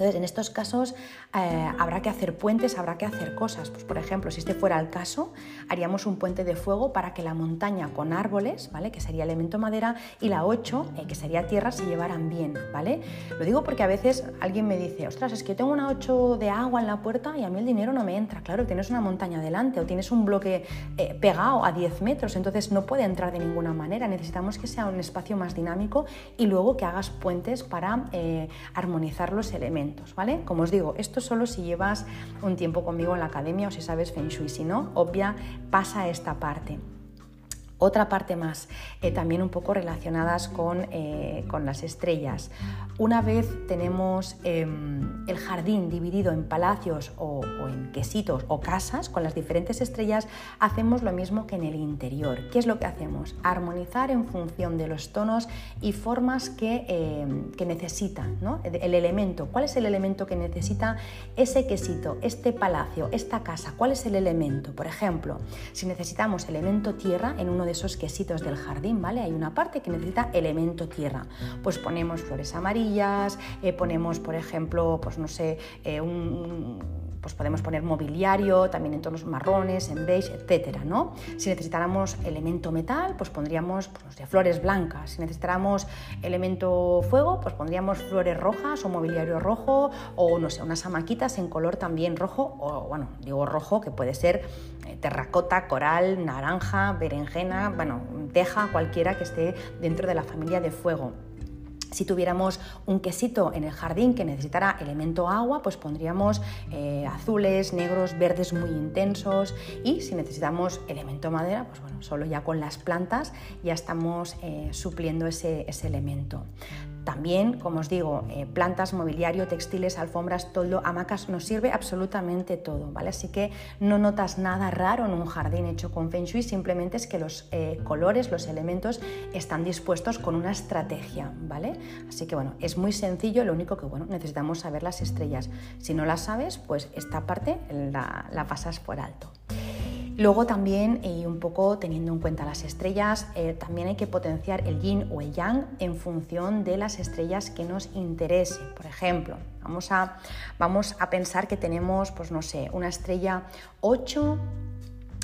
Entonces, en estos casos eh, habrá que hacer puentes, habrá que hacer cosas. Pues, por ejemplo, si este fuera el caso, haríamos un puente de fuego para que la montaña con árboles, ¿vale? que sería elemento madera, y la 8, eh, que sería tierra, se llevaran bien. ¿vale? Lo digo porque a veces alguien me dice, ostras, es que tengo una 8 de agua en la puerta y a mí el dinero no me entra. Claro, tienes una montaña delante o tienes un bloque eh, pegado a 10 metros, entonces no puede entrar de ninguna manera. Necesitamos que sea un espacio más dinámico y luego que hagas puentes para armonizar los elementos. ¿Vale? Como os digo, esto solo si llevas un tiempo conmigo en la academia o si sabes Feng Shui, si no, obvia, pasa esta parte. Otra parte más, eh, también un poco relacionadas con, eh, con, las estrellas. Una vez tenemos em, el jardín dividido en palacios o, en quesitos o casas con las diferentes estrellas, hacemos lo mismo que en el interior. ¿Qué es lo que hacemos? Armonizar en función de los tonos y formas que, em, que necesitan, ¿no? el elemento. ¿Cuál es el elemento que necesita ese quesito, este palacio, esta casa? ¿Cuál es el elemento? Por ejemplo, si necesitamos elemento tierra en uno de esos quesitos del jardín, ¿vale? Hay una parte que necesita elemento tierra. Pues ponemos flores amarillas, eh, ponemos, por ejemplo, pues no sé, eh, un pues podemos poner mobiliario, también en tonos marrones, en beige, etcétera, ¿no? Si necesitáramos elemento metal, pues pondríamos pues, flores blancas. Si necesitáramos elemento fuego, pues pondríamos flores rojas o mobiliario rojo o, no sé, unas amaquitas en color también rojo o, bueno, digo rojo, que puede ser eh, terracota, coral, naranja, berenjena, bueno, teja, cualquiera que esté dentro de la familia de fuego. Si tuviéramos un quesito en el jardín que necesitara elemento agua, pues pondríamos eh, azules, negros, verdes muy intensos y si necesitamos elemento madera, pues bueno, solo ya con las plantas ya estamos eh, supliendo ese, ese elemento. También, como os digo, eh, plantas, mobiliario, textiles, alfombras, toldo, hamacas, nos sirve absolutamente todo, ¿vale? Así que no notas nada raro en un jardín hecho con Feng Shui, simplemente es que los eh, colores, los elementos están dispuestos con una estrategia, ¿vale? Así que bueno, es muy sencillo, lo único que bueno, necesitamos saber las estrellas. Si no las sabes, pues esta parte la pasas por alto. Luego también, y un poco teniendo en cuenta las estrellas, eh, también hay que potenciar el yin o el yang en función de las estrellas que nos interese. Por ejemplo, vamos a, vamos a pensar que tenemos, pues no sé, una estrella 8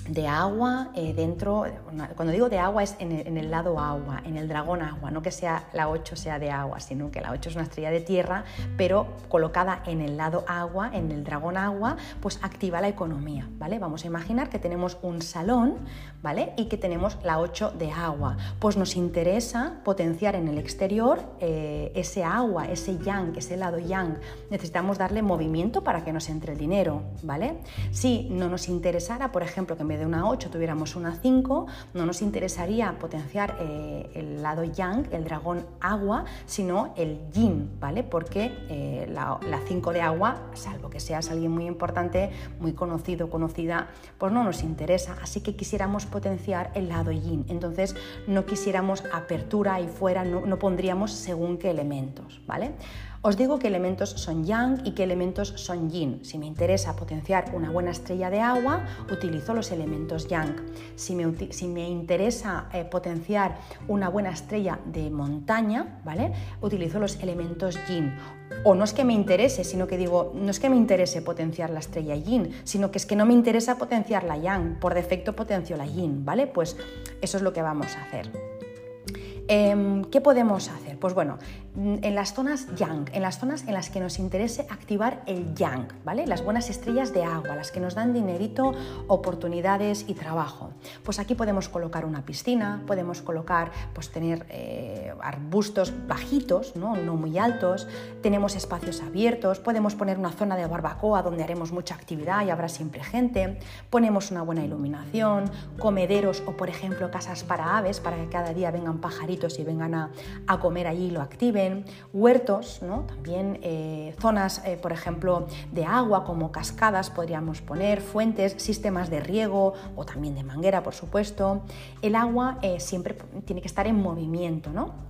de agua eh, dentro, cuando digo de agua es en el, lado agua, en el dragón agua, no que sea la 8 sea de agua, sino que la 8 es una estrella de tierra, pero colocada en el lado agua, en el dragón agua, pues activa la economía, ¿vale? Vamos a imaginar que tenemos un salón, ¿vale? Y que tenemos la 8 de agua, pues nos interesa potenciar en el exterior eh, ese agua, ese yang, ese lado yang, necesitamos darle movimiento para que nos entre el dinero, ¿vale? Si no nos interesara, por ejemplo, que de una 8 tuviéramos una 5, no nos interesaría potenciar eh, el lado yang, el dragón agua, sino el yin, ¿vale? Porque eh, la, 5 de agua, salvo que seas alguien muy importante, muy conocido, conocida, pues no nos interesa. Así que quisiéramos potenciar el lado yin. Entonces no quisiéramos apertura ahí fuera, no, no pondríamos según qué elementos, ¿vale? Os digo qué elementos son yang y qué elementos son yin. Si me interesa potenciar una buena estrella de agua, utilizo los elementos yang. Si me, interesa eh, potenciar una buena estrella de montaña, ¿vale? Utilizo los elementos yin. O no es que me interese, sino que digo, no es que me interese potenciar la estrella yin, sino que es que no me interesa potenciar la yang, por defecto potencio la yin, ¿vale? Pues eso es lo que vamos a hacer. Em, ¿Qué podemos hacer? Pues bueno, en las zonas yang, en las zonas en las que nos interese activar el yang, ¿vale? Las buenas estrellas de agua, las que nos dan dinerito, oportunidades y trabajo. Pues aquí podemos colocar una piscina, podemos colocar, pues tener eh, arbustos bajitos, ¿no? no muy altos, tenemos espacios abiertos, podemos poner una zona de barbacoa donde haremos mucha actividad y habrá siempre gente, ponemos una buena iluminación, comederos o por ejemplo casas para aves para que cada día vengan pajaritos y vengan a, comer allí y lo activen, huertos, ¿no? también eh, zonas, eh, por ejemplo, de agua como cascadas podríamos poner, fuentes, sistemas de riego o también de manguera, por supuesto. El agua eh, siempre tiene que estar en movimiento, ¿no?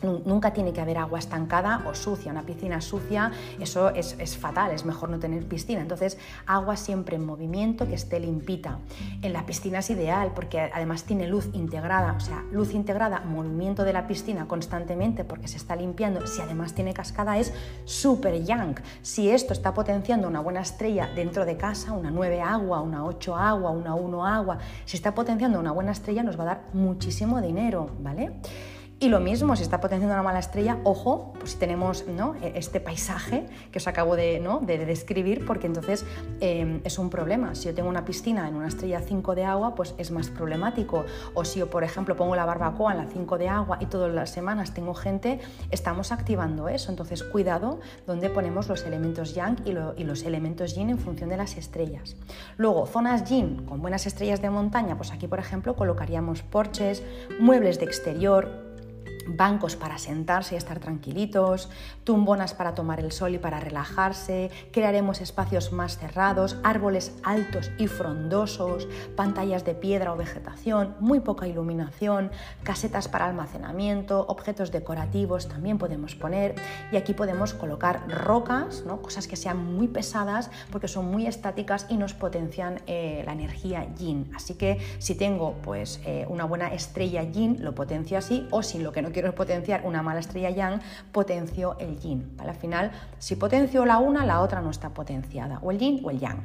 Nunca tiene que haber agua estancada o sucia. Una piscina sucia, eso es, fatal, es mejor no tener piscina. Entonces, agua siempre en movimiento, que esté limpita. En la piscina es ideal porque además tiene luz integrada, o sea, luz integrada, movimiento de la piscina constantemente porque se está limpiando. Si además tiene cascada, es súper young. Si esto está potenciando una buena estrella dentro de casa, una 9 agua, una 8 agua, una 1 agua, si está potenciando una buena estrella, nos va a dar muchísimo dinero, ¿vale? Y lo mismo, si está potenciando una mala estrella, ojo, pues si tenemos ¿no? E, este paisaje que os acabo de, ¿no? de describir, porque entonces em, es un problema. Si yo tengo una piscina en una estrella 5 de agua, pues es más problemático. O si yo, por ejemplo, pongo la barbacoa en la 5 de agua y todas las semanas tengo gente, estamos activando eso. Entonces, cuidado donde ponemos los elementos yang y, y los elementos yin en función de las estrellas. Luego, zonas yin con buenas estrellas de montaña, pues aquí, por ejemplo, colocaríamos porches, muebles de exterior, bancos para sentarse y estar tranquilitos, tumbonas para tomar el sol y para relajarse, crearemos espacios más cerrados, árboles altos y frondosos, pantallas de piedra o vegetación, muy poca iluminación, casetas para almacenamiento, objetos decorativos también podemos poner y aquí podemos colocar rocas, ¿no? cosas que sean muy pesadas porque son muy estáticas y nos potencian eh, la energía yin. Así que si tengo pues eh, una buena estrella yin, lo potencio así o si lo que no quiero potenciar una mala estrella yang, potencio el yin. Al final, si potencio la una, la otra no está potenciada, o el yin o el yang.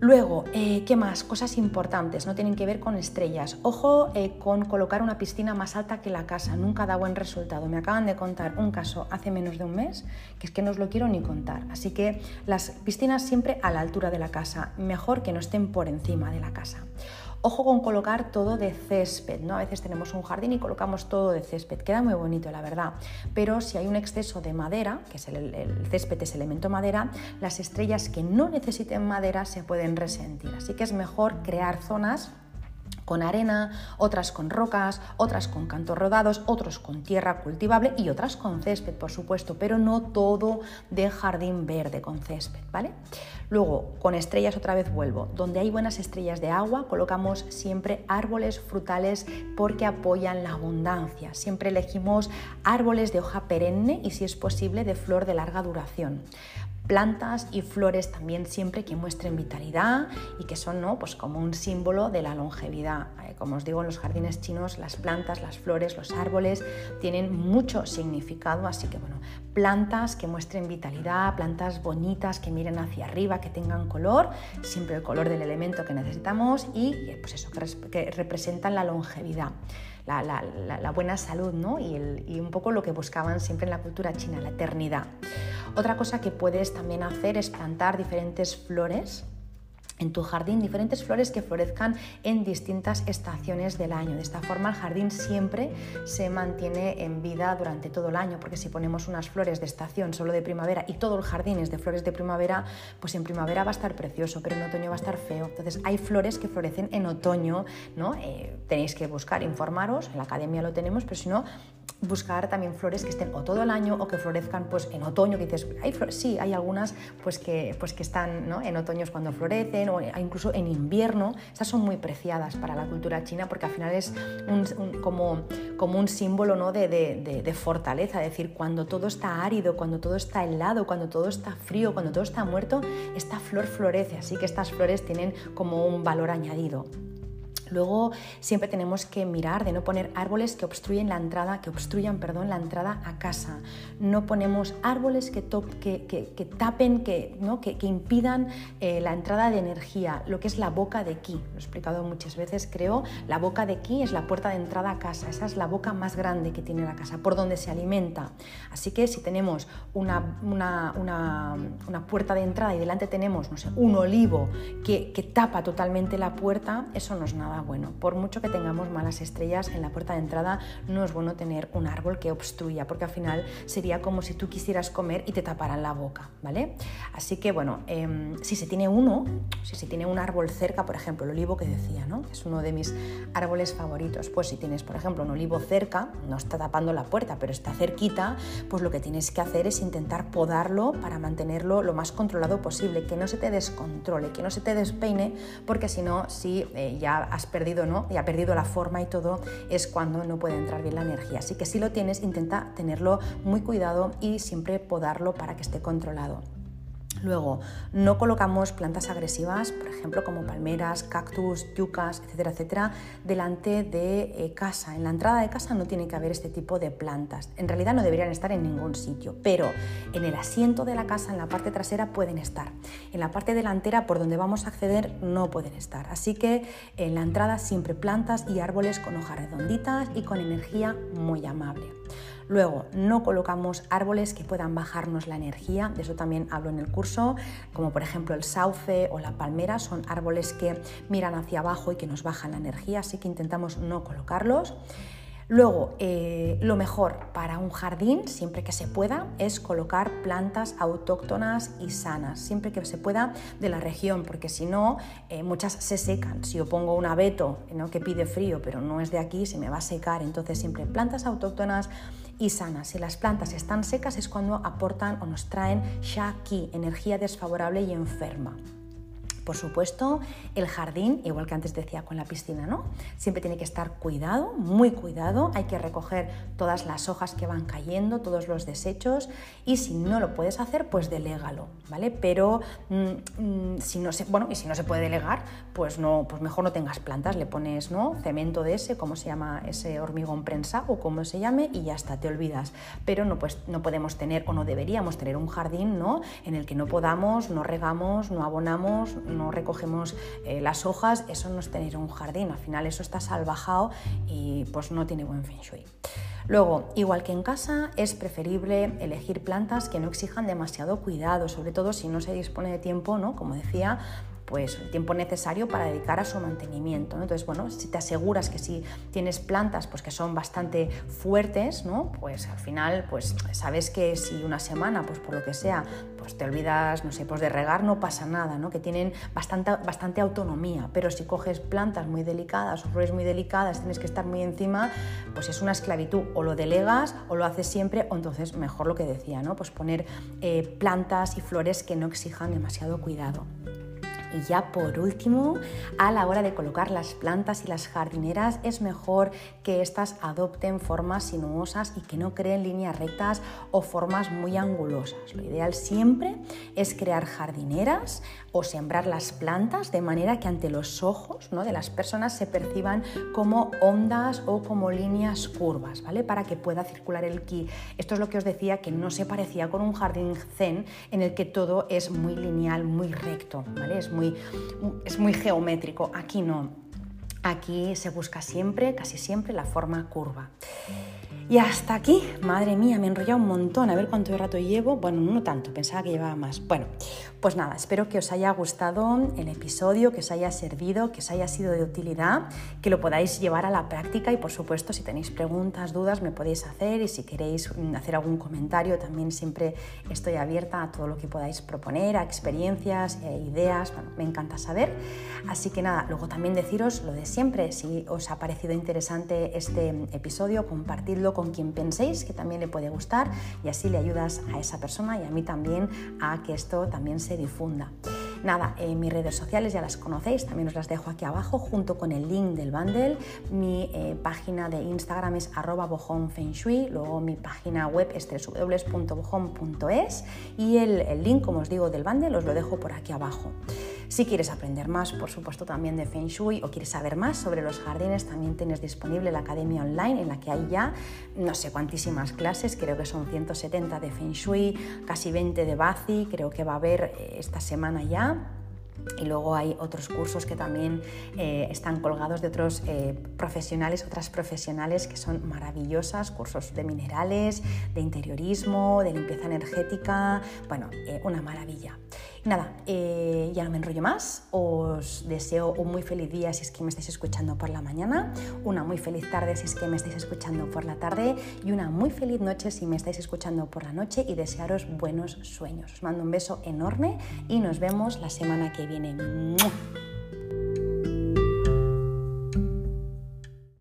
Luego, eh, ¿qué más? Cosas importantes, no tienen que ver con estrellas. Ojo eh, con colocar una piscina más alta que la casa, nunca da buen resultado. Me acaban de contar un caso hace menos de un mes, que es que no os lo quiero ni contar. Así que las piscinas siempre a la altura de la casa, mejor que no estén por encima de la casa. Ojo con colocar todo de césped, ¿no? A veces tenemos un jardín y colocamos todo de césped, queda muy bonito, la verdad. Pero si hay un exceso de madera, que es el, el césped es elemento madera, las estrellas que no necesiten madera se pueden resentir. Así que es mejor crear zonas con arena, otras con rocas, otras con cantos rodados, otros con tierra cultivable y otras con césped, por supuesto, pero no todo de jardín verde con césped, ¿vale? Luego, con estrellas otra vez vuelvo. Donde hay buenas estrellas de agua, colocamos siempre árboles frutales porque apoyan la abundancia. Siempre elegimos árboles de hoja perenne y si es posible de flor de larga duración plantas y flores también siempre que muestren vitalidad y que son ¿no? pues como un símbolo de la longevidad. Eh, como os digo, en los jardines chinos las plantas, las flores, los árboles tienen mucho significado, así que bueno, plantas que muestren vitalidad, plantas bonitas que miren hacia arriba, que tengan color, siempre el color del elemento que necesitamos y pues eso, que, representan la longevidad. La, buena salud ¿no? y, y un poco lo que buscaban siempre en la cultura china, la eternidad. Otra cosa que puedes también hacer es plantar diferentes flores en tu jardín diferentes flores que florezcan en distintas estaciones del año. De esta forma el jardín siempre se mantiene en vida durante todo el año, porque si ponemos unas flores de estación solo de primavera y todo el jardín es de flores de primavera, pues en primavera va a estar precioso, pero en otoño va a estar feo. Entonces hay flores que florecen en otoño, ¿no? Eh, tenéis que buscar, informaros, en la academia lo tenemos, pero si no, buscar también flores que estén o todo el año o que florezcan pues en otoño, que dices, sí, hay algunas pues que, pues que están en otoños cuando florecen o incluso en invierno, estas son muy preciadas para la cultura china porque al final es un, como, como un símbolo ¿no? de, de, de, fortaleza, es decir, cuando todo está árido, cuando todo está helado, cuando todo está frío, cuando todo está muerto, esta flor florece, así que estas flores tienen como un valor añadido. Luego siempre tenemos que mirar de no poner árboles que obstruyen la entrada, que obstruyan, perdón, la entrada a casa. No ponemos árboles que, que, tapen, que, ¿no? que, impidan eh, la entrada de energía, lo que es la boca de ki. Lo he explicado muchas veces, creo. La boca de ki es la puerta de entrada a casa. Esa es la boca más grande que tiene la casa, por donde se alimenta. Así que si tenemos una, una, una, puerta de entrada y delante tenemos, no sé, un olivo que, que tapa totalmente la puerta, eso no es nada bueno. Por mucho que tengamos malas estrellas en la puerta de entrada, no es bueno tener un árbol que obstruya, porque al final sería como si tú quisieras comer y te taparan la boca, ¿vale? Así que bueno, em, si se tiene uno, si se tiene un árbol cerca, por ejemplo, el olivo que decía, ¿no? Es uno de mis árboles favoritos. Pues si tienes, por ejemplo, un olivo cerca, no está tapando la puerta, pero está cerquita, pues lo que tienes que hacer es intentar podarlo para mantenerlo lo más controlado posible, que no se te descontrole, que no se te despeine, porque si no, si eh, ya has perdido, ¿no? Y ha perdido la forma y todo, es cuando no puede entrar bien la energía. Así que si lo tienes, intenta tenerlo muy cuidado y siempre podarlo para que esté controlado. Luego, no colocamos plantas agresivas, por ejemplo, como palmeras, cactus, yucas, etcétera, etcétera, delante de eh, casa. En la entrada de casa no tiene que haber este tipo de plantas. En realidad no deberían estar en ningún sitio, pero en el asiento de la casa, en la parte trasera, pueden estar. En la parte delantera, por donde vamos a acceder, no pueden estar. Así que en la entrada siempre plantas y árboles con hojas redonditas y con energía muy amable. Luego, no colocamos árboles que puedan bajarnos la energía, de eso también hablo en el curso, como por ejemplo el sauce o la palmera, son árboles que miran hacia abajo y que nos bajan la energía, así que intentamos no colocarlos. Luego, eh, lo mejor para un jardín, siempre que se pueda, es colocar plantas autóctonas y sanas, siempre que se pueda de la región, porque si no, eh, muchas se secan. Si yo pongo un abeto ¿no? que pide frío, pero no es de aquí, se me va a secar. Entonces, siempre plantas autóctonas y sanas. Si las plantas están secas es cuando aportan o nos traen shaki, energía desfavorable y enferma. Por supuesto, el jardín, igual que antes decía con la piscina, ¿no? Siempre tiene que estar cuidado, muy cuidado. Hay que recoger todas las hojas que van cayendo, todos los desechos y si no lo puedes hacer, pues delégalo, ¿vale? Pero mm, mm, si no se, bueno, y si no se puede delegar, pues no, pues mejor no tengas plantas, le pones, ¿no? Cemento de ese, como se llama ese hormigón prensa o como se llame y ya está, te olvidas. Pero no, pues, no podemos tener o no deberíamos tener un jardín, ¿no? En el que no podamos, no regamos, no abonamos, no recogemos eh, las hojas, eso no es tener un jardín, al final eso está salvajado y pues no tiene buen feng shui. Luego, igual que en casa, es preferible elegir plantas que no exijan demasiado cuidado, sobre todo si no se dispone de tiempo, ¿no? Como decía, pues el tiempo necesario para dedicar a su mantenimiento. Entonces, bueno, si te aseguras que si tienes plantas pues que son bastante fuertes, ¿no? Pues al final, pues sabes que si una semana, pues por lo que sea, pues te olvidas, no sé, pues de regar no pasa nada, ¿no? Que tienen bastante, bastante autonomía, pero si coges plantas muy delicadas o flores muy delicadas, tienes que estar muy encima, pues es una esclavitud, o lo delegas o lo haces siempre, o entonces mejor lo que decía, ¿no? Pues poner eh, plantas y flores que no exijan demasiado cuidado. Y ya por último, a la hora de colocar las plantas y las jardineras es mejor que éstas adopten formas sinuosas y que no creen líneas rectas o formas muy angulosas. Lo ideal siempre es crear jardineras o sembrar las plantas de manera que ante los ojos ¿no? de las personas se perciban como ondas o como líneas curvas, ¿vale? Para que pueda circular el ki. Esto es lo que os decía que no se parecía con un jardín zen en el que todo es muy lineal, muy recto, ¿vale? Es muy es muy geométrico. Aquí no. Aquí se busca siempre, casi siempre, la forma curva. Y hasta aquí, madre mía, me he enrollado un montón, a ver cuánto rato llevo. Bueno, no tanto, pensaba que llevaba más. Bueno, pues nada, espero que os haya gustado el episodio, que os haya servido, que os haya sido de utilidad, que lo podáis llevar a la práctica y por supuesto si tenéis preguntas, dudas, me podéis hacer y si queréis hacer algún comentario, también siempre estoy abierta a todo lo que podáis proponer, a experiencias, e ideas, me encanta saber. Así que nada, luego también deciros lo de siempre, si os ha parecido interesante este episodio, compartidlo con quien penséis que también le puede gustar y así le ayudas a esa persona y a mí también a que esto también se difunda. Nada, en mis redes sociales ya las conocéis, también os las dejo aquí abajo junto con el link del bundle. Mi eh, página de Instagram es arroba luego mi página web es www.bojon.es y el link, como os digo, del bundle os lo dejo por aquí abajo. Si quieres aprender más, por supuesto, también de Feng Shui o quieres saber más sobre los jardines, también tienes disponible la academia online en la que hay ya no sé cuantísimas clases, creo que son 170 de Feng Shui, casi 20 de Bazi, creo que va a haber eh, esta semana ya. Y luego hay otros cursos que también eh, están colgados de otros eh, profesionales, otras profesionales que son maravillosas, cursos de minerales, de interiorismo, de limpieza energética, bueno, una maravilla. Nada, eh, ya no me enrollo más. Os deseo un muy feliz día si es que me estáis escuchando por la mañana, una muy feliz tarde si es que me estáis escuchando por la tarde y una muy feliz noche si me estáis escuchando por la noche y desearos buenos sueños. Os mando un beso enorme y nos vemos la semana que viene.